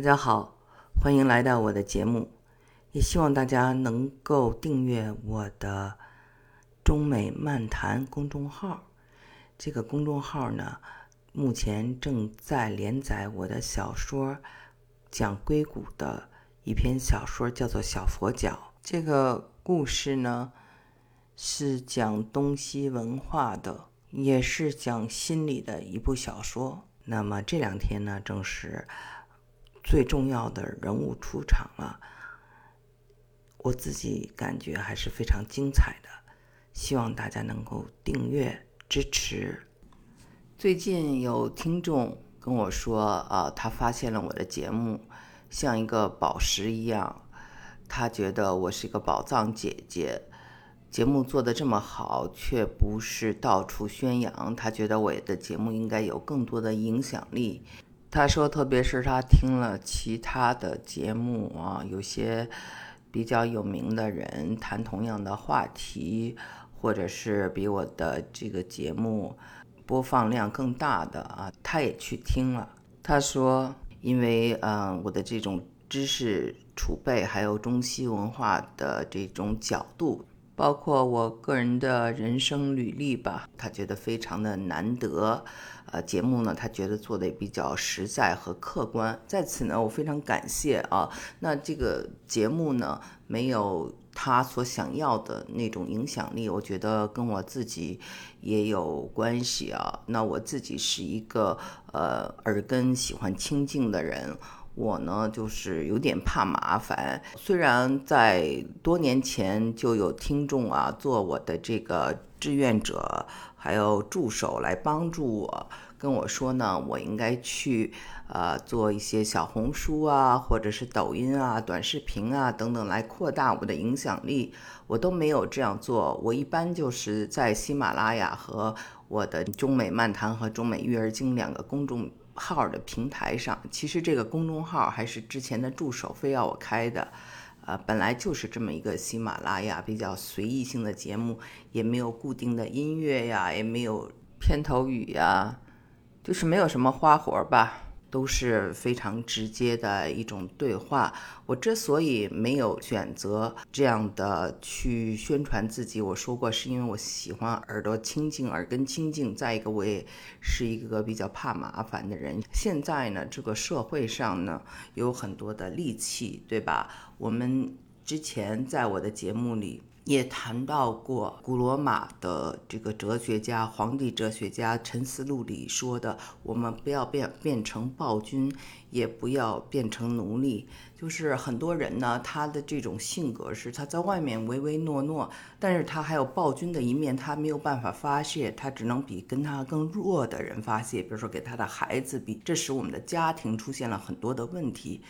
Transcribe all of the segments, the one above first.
大家好，欢迎来到我的节目，也希望大家能够订阅我的中美漫谈公众号。这个公众号呢，目前正在连载我的小说，讲硅谷的一篇小说，叫做《小佛脚》。这个故事呢，是讲东西文化的，也是讲心理的一部小说。那么这两天呢，正是。最重要的人物出场了，我自己感觉还是非常精彩的，希望大家能够订阅支持。最近有听众跟我说，啊，他发现了我的节目像一个宝石一样，他觉得我是一个宝藏姐姐，节目做的这么好，却不是到处宣扬，他觉得我的节目应该有更多的影响力。他说，特别是他听了其他的节目啊，有些比较有名的人谈同样的话题，或者是比我的这个节目播放量更大的啊，他也去听了。他说，因为嗯，我的这种知识储备，还有中西文化的这种角度。包括我个人的人生履历吧，他觉得非常的难得。呃，节目呢，他觉得做的也比较实在和客观。在此呢，我非常感谢啊。那这个节目呢，没有他所想要的那种影响力，我觉得跟我自己也有关系啊。那我自己是一个呃耳根喜欢清静的人。我呢，就是有点怕麻烦。虽然在多年前就有听众啊，做我的这个志愿者，还有助手来帮助我，跟我说呢，我应该去呃做一些小红书啊，或者是抖音啊、短视频啊等等，来扩大我的影响力。我都没有这样做。我一般就是在喜马拉雅和我的中美漫谈和中美育儿经两个公众。号的平台上，其实这个公众号还是之前的助手非要我开的，呃，本来就是这么一个喜马拉雅比较随意性的节目，也没有固定的音乐呀，也没有片头语呀，就是没有什么花活吧。都是非常直接的一种对话。我之所以没有选择这样的去宣传自己，我说过是因为我喜欢耳朵清净、耳根清净。再一个，我也是一个比较怕麻烦的人。现在呢，这个社会上呢有很多的戾气，对吧？我们之前在我的节目里。也谈到过古罗马的这个哲学家、皇帝哲学家陈思路里说的：“我们不要变变成暴君，也不要变成奴隶。”就是很多人呢，他的这种性格是他在外面唯唯诺诺，但是他还有暴君的一面，他没有办法发泄，他只能比跟他更弱的人发泄，比如说给他的孩子比，这使我们的家庭出现了很多的问题。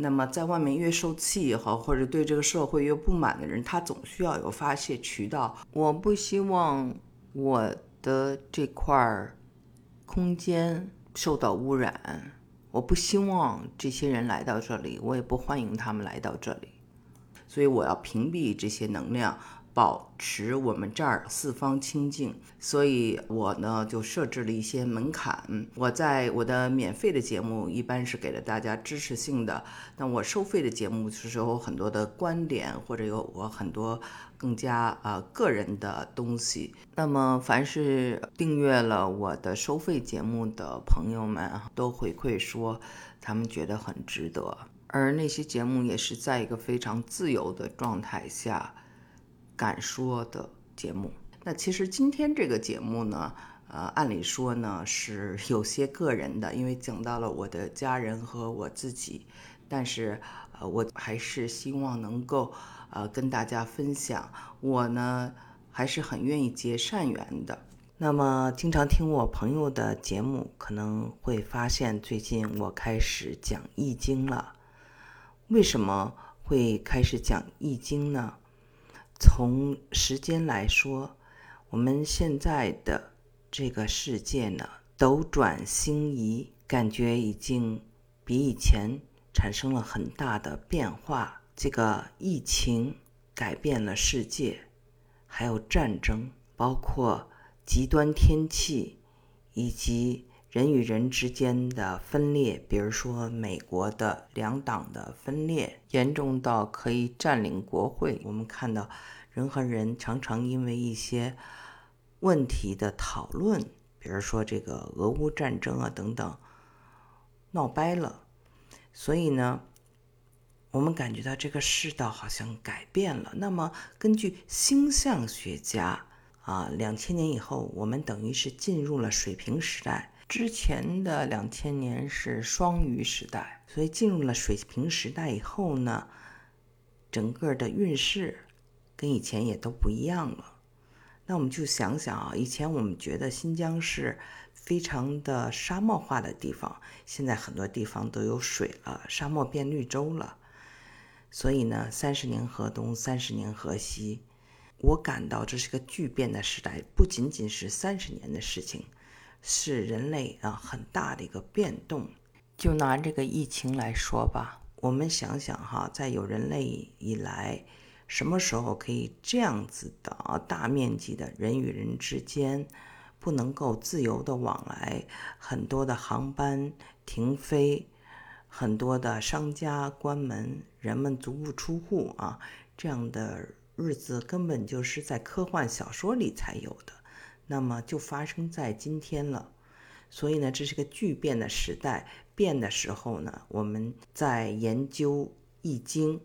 那么，在外面越受气也好，或者对这个社会越不满的人，他总需要有发泄渠道。我不希望我的这块空间受到污染，我不希望这些人来到这里，我也不欢迎他们来到这里，所以我要屏蔽这些能量。保持我们这儿四方清净，所以我呢就设置了一些门槛。我在我的免费的节目一般是给了大家知识性的，那我收费的节目是有很多的观点或者有我很多更加啊个人的东西。那么凡是订阅了我的收费节目的朋友们都回馈说他们觉得很值得，而那些节目也是在一个非常自由的状态下。敢说的节目，那其实今天这个节目呢，呃，按理说呢是有些个人的，因为讲到了我的家人和我自己，但是呃，我还是希望能够呃跟大家分享，我呢还是很愿意结善缘的。那么经常听我朋友的节目，可能会发现最近我开始讲易经了。为什么会开始讲易经呢？从时间来说，我们现在的这个世界呢，斗转星移，感觉已经比以前产生了很大的变化。这个疫情改变了世界，还有战争，包括极端天气以及人与人之间的分裂，比如说美国的两党的分裂，严重到可以占领国会。我们看到人和人常常因为一些问题的讨论，比如说这个俄乌战争啊等等，闹掰了。所以呢，我们感觉到这个世道好像改变了。那么，根据星象学家啊，两千年以后，我们等于是进入了水平时代。之前的两千年是双鱼时代，所以进入了水平时代以后呢，整个的运势跟以前也都不一样了。那我们就想想啊，以前我们觉得新疆是。非常的沙漠化的地方，现在很多地方都有水了，沙漠变绿洲了。所以呢，三十年河东，三十年河西，我感到这是个巨变的时代，不仅仅是三十年的事情，是人类啊很大的一个变动。就拿这个疫情来说吧，我们想想哈，在有人类以来，什么时候可以这样子的啊大面积的人与人之间？不能够自由的往来，很多的航班停飞，很多的商家关门，人们足不出户啊，这样的日子根本就是在科幻小说里才有的，那么就发生在今天了。所以呢，这是个巨变的时代。变的时候呢，我们在研究《易经》，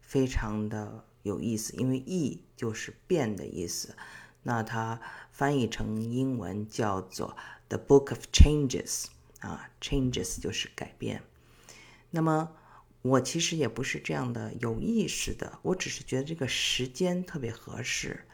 非常的有意思，因为“易”就是变的意思。那它翻译成英文叫做《The Book of Changes》啊，Changes 就是改变。那么我其实也不是这样的有意识的，我只是觉得这个时间特别合适，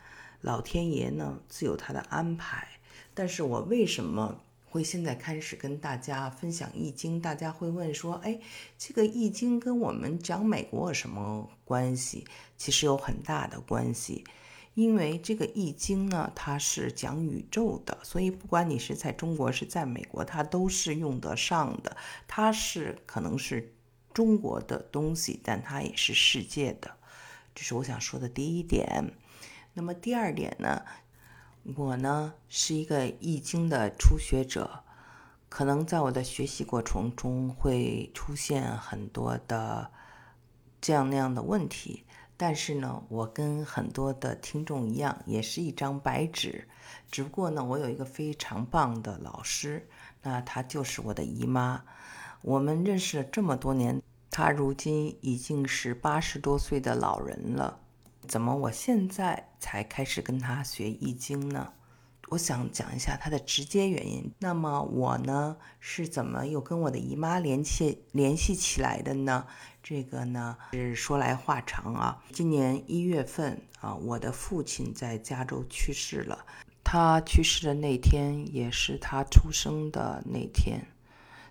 老天爷呢自有他的安排。但是我为什么会现在开始跟大家分享《易经》？大家会问说：“哎，这个《易经》跟我们讲美国有什么关系？”其实有很大的关系。因为这个易经呢，它是讲宇宙的，所以不管你是在中国是在美国，它都是用得上的。它是可能是中国的东西，但它也是世界的。这是我想说的第一点。那么第二点呢，我呢是一个易经的初学者，可能在我的学习过程中会出现很多的这样那样的问题。但是呢，我跟很多的听众一样，也是一张白纸。只不过呢，我有一个非常棒的老师，那她就是我的姨妈。我们认识了这么多年，她如今已经是八十多岁的老人了。怎么我现在才开始跟她学易经呢？我想讲一下它的直接原因。那么我呢是怎么又跟我的姨妈联系联系起来的呢？这个呢是说来话长啊。今年一月份啊，我的父亲在加州去世了。他去世的那天也是他出生的那天。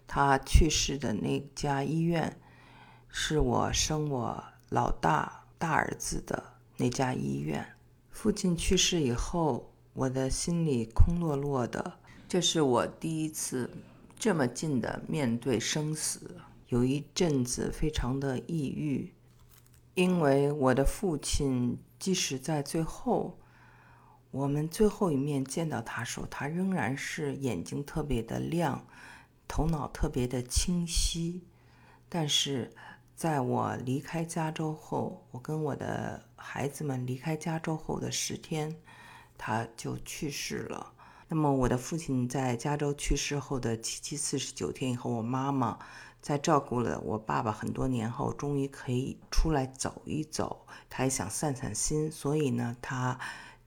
他去世的那家医院是我生我老大大儿子的那家医院。父亲去世以后。我的心里空落落的，这是我第一次这么近的面对生死，有一阵子非常的抑郁，因为我的父亲即使在最后，我们最后一面见到他时候，他仍然是眼睛特别的亮，头脑特别的清晰，但是在我离开加州后，我跟我的孩子们离开加州后的十天。他就去世了。那么，我的父亲在加州去世后的七七四十九天以后，我妈妈在照顾了我爸爸很多年后，终于可以出来走一走。他也想散散心，所以呢，他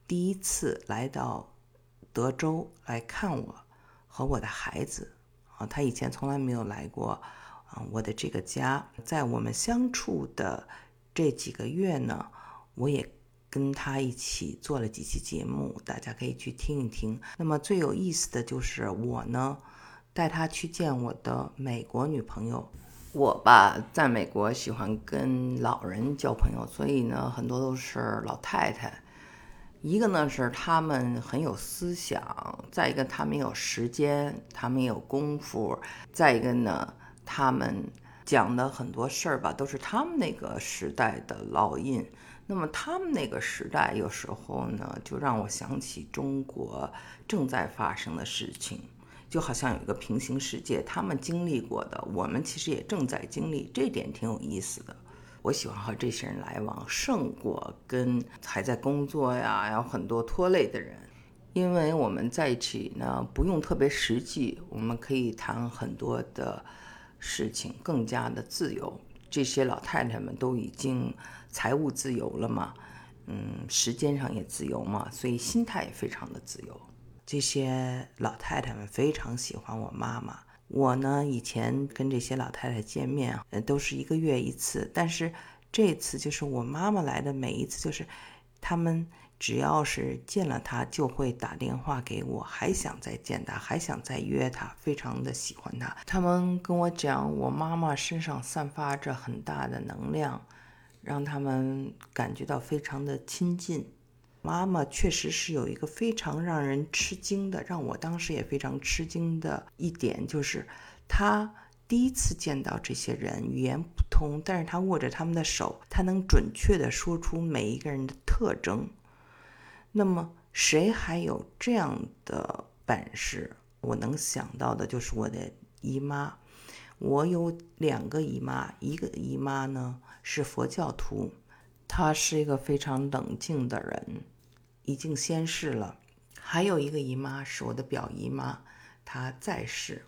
第一次来到德州来看我和我的孩子。啊，他以前从来没有来过啊，我的这个家。在我们相处的这几个月呢，我也。跟他一起做了几期节目，大家可以去听一听。那么最有意思的就是我呢，带他去见我的美国女朋友。我吧，在美国喜欢跟老人交朋友，所以呢，很多都是老太太。一个呢是他们很有思想，再一个他们有时间，他们有功夫，再一个呢，他们讲的很多事儿吧，都是他们那个时代的烙印。那么他们那个时代，有时候呢，就让我想起中国正在发生的事情。就好像有一个平行世界，他们经历过的，我们其实也正在经历，这点挺有意思的。我喜欢和这些人来往，胜过跟还在工作呀，有很多拖累的人。因为我们在一起呢，不用特别实际，我们可以谈很多的事情，更加的自由。这些老太太们都已经财务自由了嘛，嗯，时间上也自由嘛，所以心态也非常的自由。这些老太太们非常喜欢我妈妈。我呢，以前跟这些老太太见面，呃，都是一个月一次。但是这次就是我妈妈来的每一次，就是他们只要是见了她，就会打电话给我，还想再见她，还想再约她，非常的喜欢她。他们跟我讲，我妈妈身上散发着很大的能量，让他们感觉到非常的亲近。妈妈确实是有一个非常让人吃惊的，让我当时也非常吃惊的一点，就是她第一次见到这些人，语言不通，但是她握着他们的手，她能准确的说出每一个人的特征。那么谁还有这样的本事？我能想到的就是我的姨妈。我有两个姨妈，一个姨妈呢是佛教徒，她是一个非常冷静的人。已经仙逝了，还有一个姨妈是我的表姨妈，她在世。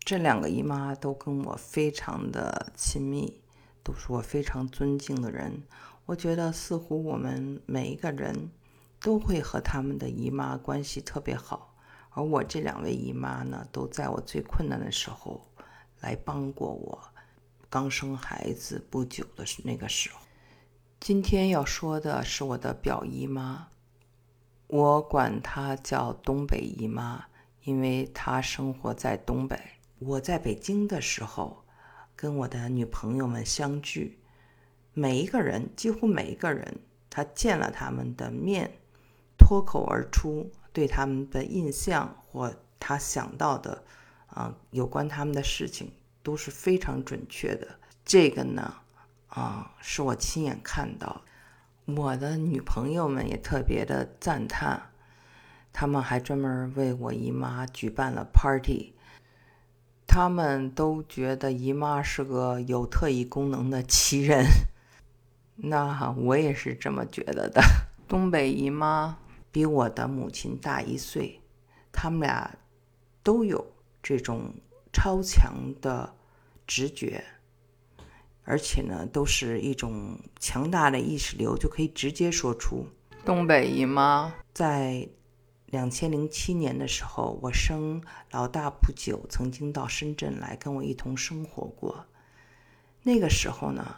这两个姨妈都跟我非常的亲密，都是我非常尊敬的人。我觉得似乎我们每一个人都会和他们的姨妈关系特别好，而我这两位姨妈呢，都在我最困难的时候来帮过我。刚生孩子不久的那个时候，今天要说的是我的表姨妈。我管她叫东北姨妈，因为她生活在东北。我在北京的时候，跟我的女朋友们相聚，每一个人，几乎每一个人，他见了他们的面，脱口而出对他们的印象或他想到的，啊，有关他们的事情都是非常准确的。这个呢，啊，是我亲眼看到。我的女朋友们也特别的赞叹，他们还专门为我姨妈举办了 party，他们都觉得姨妈是个有特异功能的奇人，那我也是这么觉得的。东北姨妈比我的母亲大一岁，他们俩都有这种超强的直觉。而且呢，都是一种强大的意识流，就可以直接说出。东北姨妈在两千零七年的时候，我生老大不久，曾经到深圳来跟我一同生活过。那个时候呢，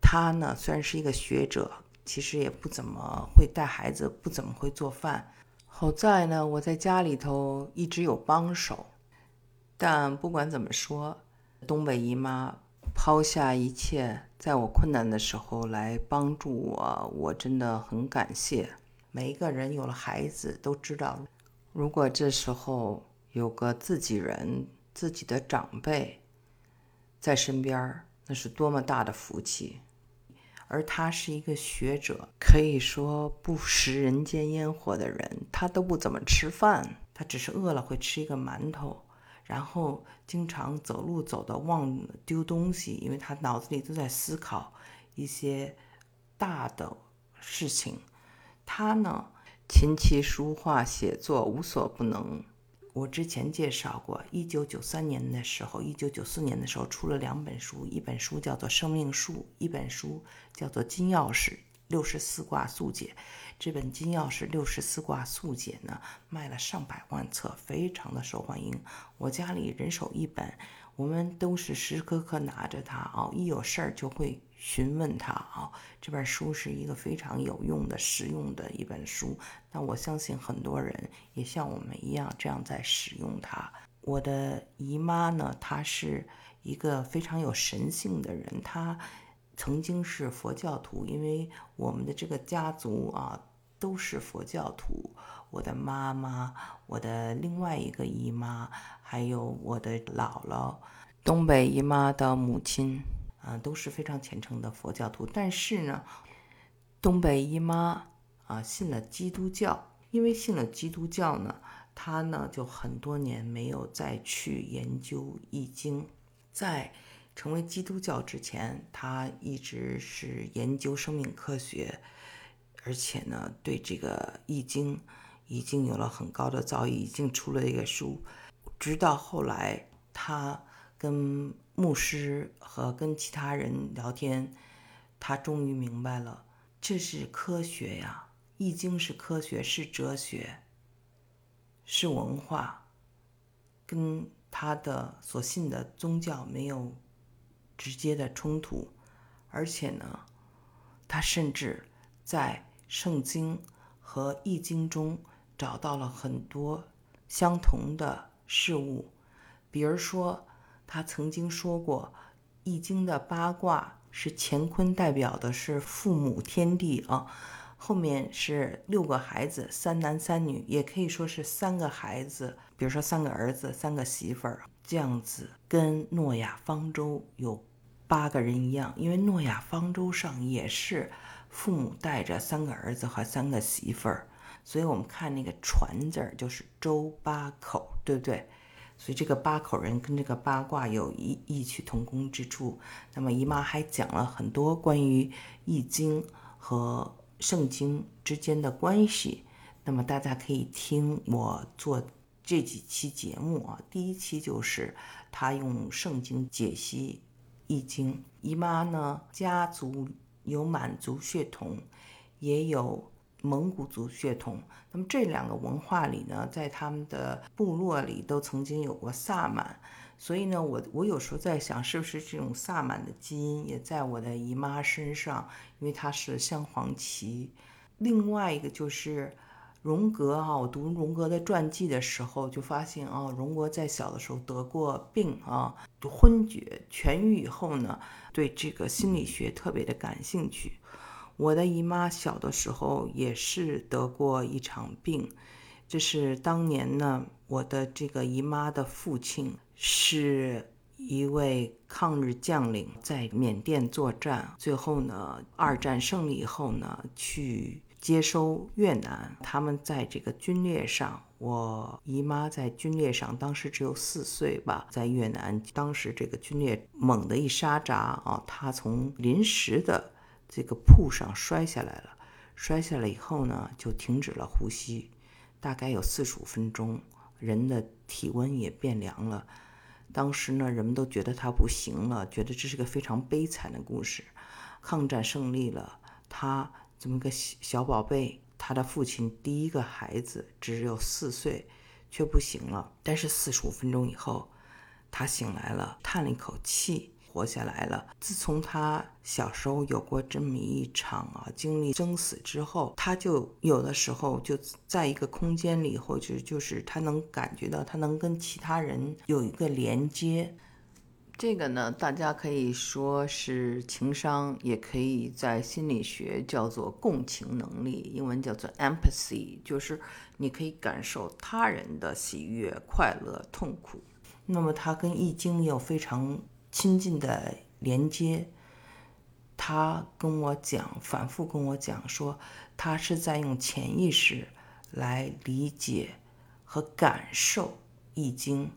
他呢虽然是一个学者，其实也不怎么会带孩子，不怎么会做饭。好在呢，我在家里头一直有帮手。但不管怎么说，东北姨妈。抛下一切，在我困难的时候来帮助我，我真的很感谢。每一个人有了孩子都知道，如果这时候有个自己人、自己的长辈在身边，那是多么大的福气。而他是一个学者，可以说不食人间烟火的人，他都不怎么吃饭，他只是饿了会吃一个馒头。然后经常走路走的忘丢东西，因为他脑子里都在思考一些大的事情。他呢，琴棋书画写作无所不能。我之前介绍过，一九九三年的时候，一九九四年的时候出了两本书，一本书叫做《生命树》，一本书叫做《金钥匙六十四卦速解》。这本《金钥匙六十四卦速解》呢，卖了上百万册，非常的受欢迎。我家里人手一本，我们都是时时刻刻拿着它啊，一有事儿就会询问它啊。这本书是一个非常有用的、实用的一本书。那我相信很多人也像我们一样这样在使用它。我的姨妈呢，她是一个非常有神性的人，她。曾经是佛教徒，因为我们的这个家族啊都是佛教徒。我的妈妈、我的另外一个姨妈，还有我的姥姥，东北姨妈的母亲，啊都是非常虔诚的佛教徒。但是呢，东北姨妈啊信了基督教，因为信了基督教呢，她呢就很多年没有再去研究易经。在成为基督教之前，他一直是研究生命科学，而且呢对这个易经已经有了很高的造诣，已经出了一个书。直到后来，他跟牧师和跟其他人聊天，他终于明白了，这是科学呀。易经是科学，是哲学，是文化，跟他的所信的宗教没有直接的冲突，而且呢，他甚至在圣经和易经中找到了很多相同的事物，比如说，他曾经说过，易经的八卦是乾坤，代表的是父母天地啊。后面是六个孩子，三男三女，也可以说是三个孩子，比如说三个儿子，三个媳妇儿，这样子跟诺亚方舟有八个人一样，因为诺亚方舟上也是父母带着三个儿子和三个媳妇儿，所以我们看那个传字儿就是周八口，对不对？所以这个八口人跟这个八卦有异异曲同工之处。那么姨妈还讲了很多关于易经和。圣经之间的关系，那么大家可以听我做这几期节目啊。第一期就是他用圣经解析易经。姨妈呢，家族有满族血统，也有蒙古族血统。那么这两个文化里呢，在他们的部落里都曾经有过萨满。所以呢，我我有时候在想，是不是这种萨满的基因也在我的姨妈身上？因为她是镶黄旗。另外一个就是荣格啊，我读荣格的传记的时候就发现啊，荣格在小的时候得过病啊，昏厥，痊愈以后呢，对这个心理学特别的感兴趣。我的姨妈小的时候也是得过一场病，这是当年呢，我的这个姨妈的父亲。是一位抗日将领，在缅甸作战，最后呢，二战胜利以后呢，去接收越南。他们在这个军列上，我姨妈在军列上，当时只有四岁吧，在越南，当时这个军列猛地一沙闸啊，她从临时的这个铺上摔下来了，摔下来以后呢，就停止了呼吸，大概有四十五分钟，人的体温也变凉了。当时呢，人们都觉得他不行了，觉得这是个非常悲惨的故事。抗战胜利了，他这么个小小宝贝，他的父亲第一个孩子只有四岁，却不行了。但是四十五分钟以后，他醒来了，叹了一口气。活下来了。自从他小时候有过这么一场啊，经历生死之后，他就有的时候就在一个空间里，或者就是他能感觉到，他能跟其他人有一个连接。这个呢，大家可以说是情商，也可以在心理学叫做共情能力，英文叫做 empathy，就是你可以感受他人的喜悦、快乐、痛苦。那么他跟易经有非常。亲近的连接，他跟我讲，反复跟我讲说，他是在用潜意识来理解和感受易经。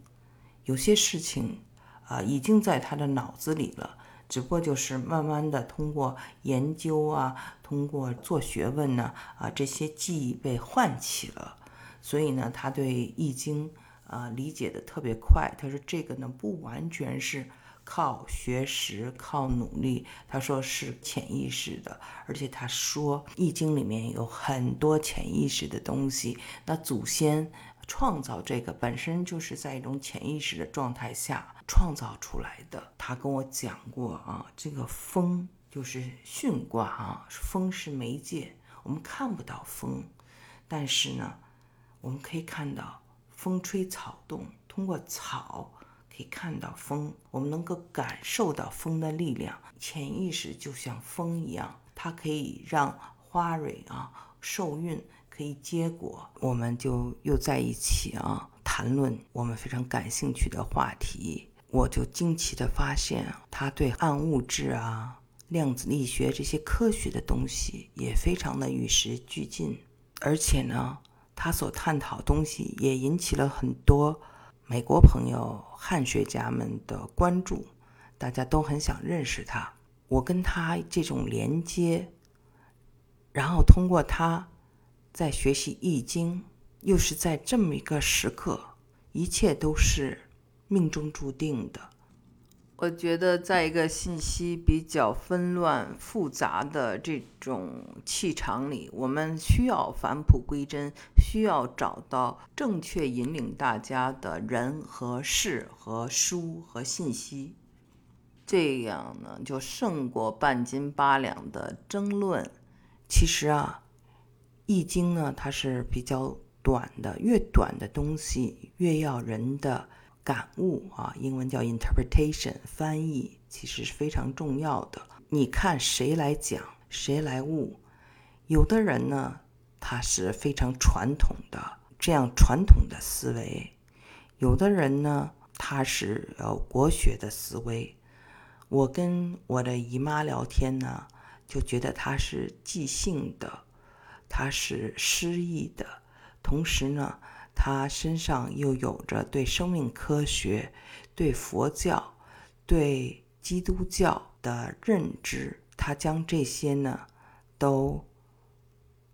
有些事情啊，已经在他的脑子里了，只不过就是慢慢的通过研究啊，通过做学问呢，啊，这些记忆被唤起了。所以呢，他对易经啊理解的特别快。他说这个呢，不完全是。靠学识，靠努力。他说是潜意识的，而且他说《易经》里面有很多潜意识的东西。那祖先创造这个本身就是在一种潜意识的状态下创造出来的。他跟我讲过啊，这个风就是巽卦啊，风是媒介，我们看不到风，但是呢，我们可以看到风吹草动，通过草。可以看到风，我们能够感受到风的力量。潜意识就像风一样，它可以让花蕊啊受孕，可以结果。我们就又在一起啊，谈论我们非常感兴趣的话题。我就惊奇的发现，他对暗物质啊、量子力学这些科学的东西也非常的与时俱进，而且呢。他所探讨东西也引起了很多美国朋友、汉学家们的关注，大家都很想认识他。我跟他这种连接，然后通过他在学习《易经》，又是在这么一个时刻，一切都是命中注定的。我觉得，在一个信息比较纷乱、复杂的这种气场里，我们需要返璞归真，需要找到正确引领大家的人和事和书和信息，这样呢，就胜过半斤八两的争论。其实啊，《易经》呢，它是比较短的，越短的东西越要人的。感悟啊，英文叫 interpretation，翻译其实是非常重要的。你看谁来讲，谁来悟。有的人呢，他是非常传统的，这样传统的思维；有的人呢，他是呃国学的思维。我跟我的姨妈聊天呢，就觉得她是即兴的，她是诗意的，同时呢。他身上又有着对生命科学、对佛教、对基督教的认知，他将这些呢都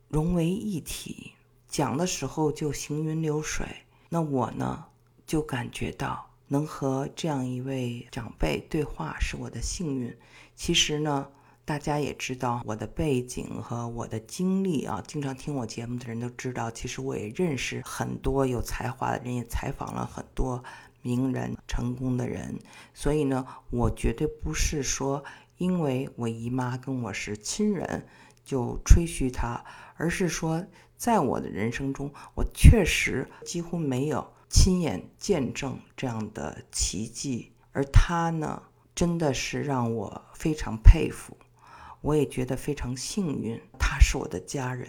融为一体，讲的时候就行云流水。那我呢就感觉到能和这样一位长辈对话是我的幸运。其实呢。大家也知道我的背景和我的经历啊，经常听我节目的人都知道，其实我也认识很多有才华的人，也采访了很多名人、成功的人。所以呢，我绝对不是说因为我姨妈跟我是亲人就吹嘘她，而是说在我的人生中，我确实几乎没有亲眼见证这样的奇迹，而她呢，真的是让我非常佩服。我也觉得非常幸运，他是我的家人。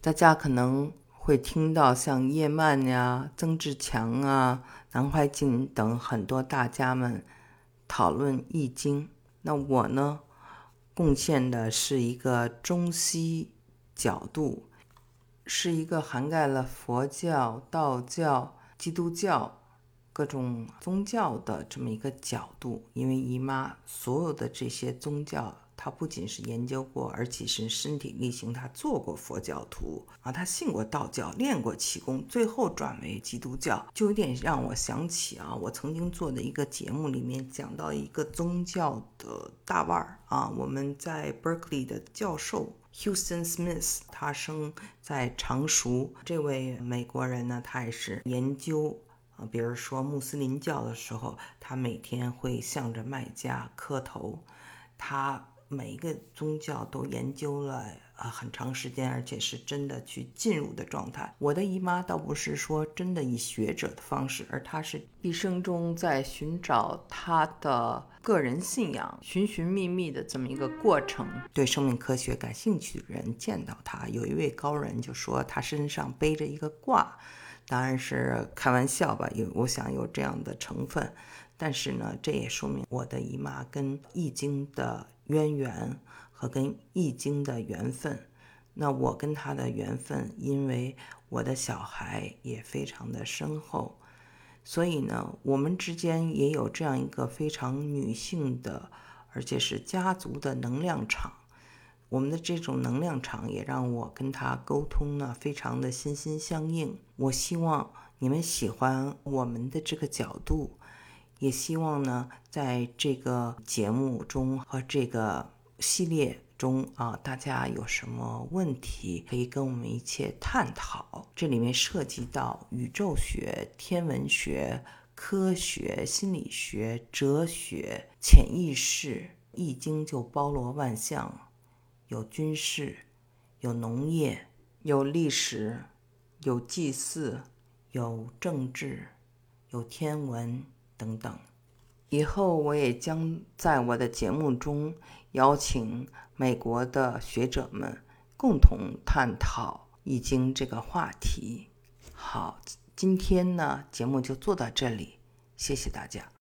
大家可能会听到像叶曼呀、曾志强啊、南怀瑾等很多大家们讨论《易经》，那我呢，贡献的是一个中西角度，是一个涵盖了佛教、道教、基督教各种宗教的这么一个角度。因为姨妈所有的这些宗教。他不仅是研究过，而且是身体力行。他做过佛教徒啊，他信过道教，练过气功，最后转为基督教，就有点让我想起啊，我曾经做的一个节目里面讲到一个宗教的大腕儿啊，我们在 Berkeley 的教授 Houston Smith，他生在常熟。这位美国人呢，他也是研究啊，比如说穆斯林教的时候，他每天会向着麦加磕头，他。每一个宗教都研究了啊很长时间，而且是真的去进入的状态。我的姨妈倒不是说真的以学者的方式，而她是一生中在寻找她的个人信仰，寻寻觅觅的这么一个过程。对生命科学感兴趣的人见到她，有一位高人就说她身上背着一个卦，当然是开玩笑吧，有我想有这样的成分。但是呢，这也说明我的姨妈跟易经的。渊源和跟《易经》的缘分，那我跟他的缘分，因为我的小孩也非常的深厚，所以呢，我们之间也有这样一个非常女性的，而且是家族的能量场。我们的这种能量场也让我跟他沟通呢，非常的心心相印。我希望你们喜欢我们的这个角度。也希望呢，在这个节目中和这个系列中啊，大家有什么问题可以跟我们一起探讨。这里面涉及到宇宙学、天文学、科学、心理学、哲学、潜意识，《易经》就包罗万象，有军事，有农业，有历史，有祭祀，有政治，有天文。等等，以后我也将在我的节目中邀请美国的学者们共同探讨《易经》这个话题。好，今天呢节目就做到这里，谢谢大家。